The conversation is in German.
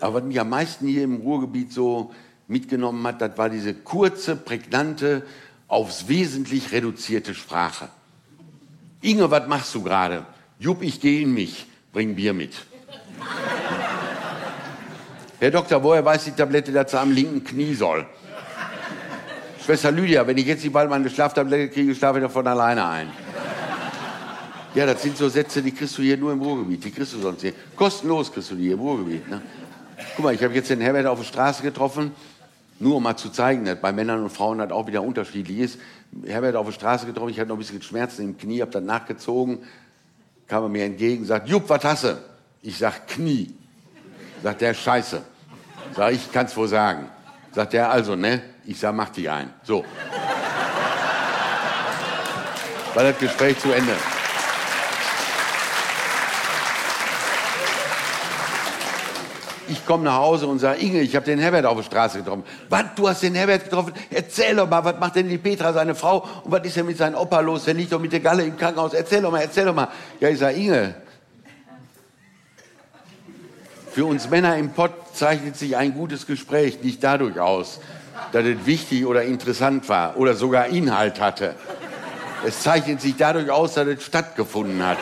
Aber was mich am meisten hier im Ruhrgebiet so mitgenommen hat, das war diese kurze, prägnante, aufs Wesentlich reduzierte Sprache. Inge, was machst du gerade? Jupp, ich gehe in mich. Bring Bier mit. Herr Doktor, woher weiß die Tablette, dass sie am linken Knie soll? Schwester Lydia, wenn ich jetzt nicht bald meine Schlaftablette kriege, schlafe ich doch von alleine ein. Ja, das sind so Sätze, die kriegst du hier nur im Ruhrgebiet. Die kriegst du sonst hier. Kostenlos kriegst du die hier im Ruhrgebiet. Ne? Guck mal, ich habe jetzt den Herbert auf der Straße getroffen, nur um mal zu zeigen, dass bei Männern und Frauen das auch wieder unterschiedlich ist. Herbert auf der Straße getroffen, ich hatte noch ein bisschen Schmerzen im Knie, habe dann nachgezogen, kam er mir entgegen, sagt, Jupp, was hast du? Ich sag Knie. Sagt der, scheiße. Sag ich, kann's wohl sagen. Sagt der, also, ne? Ich sag, mach dich ein. So. War das Gespräch zu Ende. Ich komme nach Hause und sage, Inge, ich habe den Herbert auf der Straße getroffen. Was, du hast den Herbert getroffen? Erzähl doch mal, was macht denn die Petra, seine Frau? Und was ist denn mit seinem Opa los? Der liegt doch mit der Galle im Krankenhaus. Erzähl doch mal, erzähl doch mal. Ja, ich sage, Inge, für uns Männer im Pott zeichnet sich ein gutes Gespräch nicht dadurch aus, dass es wichtig oder interessant war oder sogar Inhalt hatte. Es zeichnet sich dadurch aus, dass es stattgefunden hat.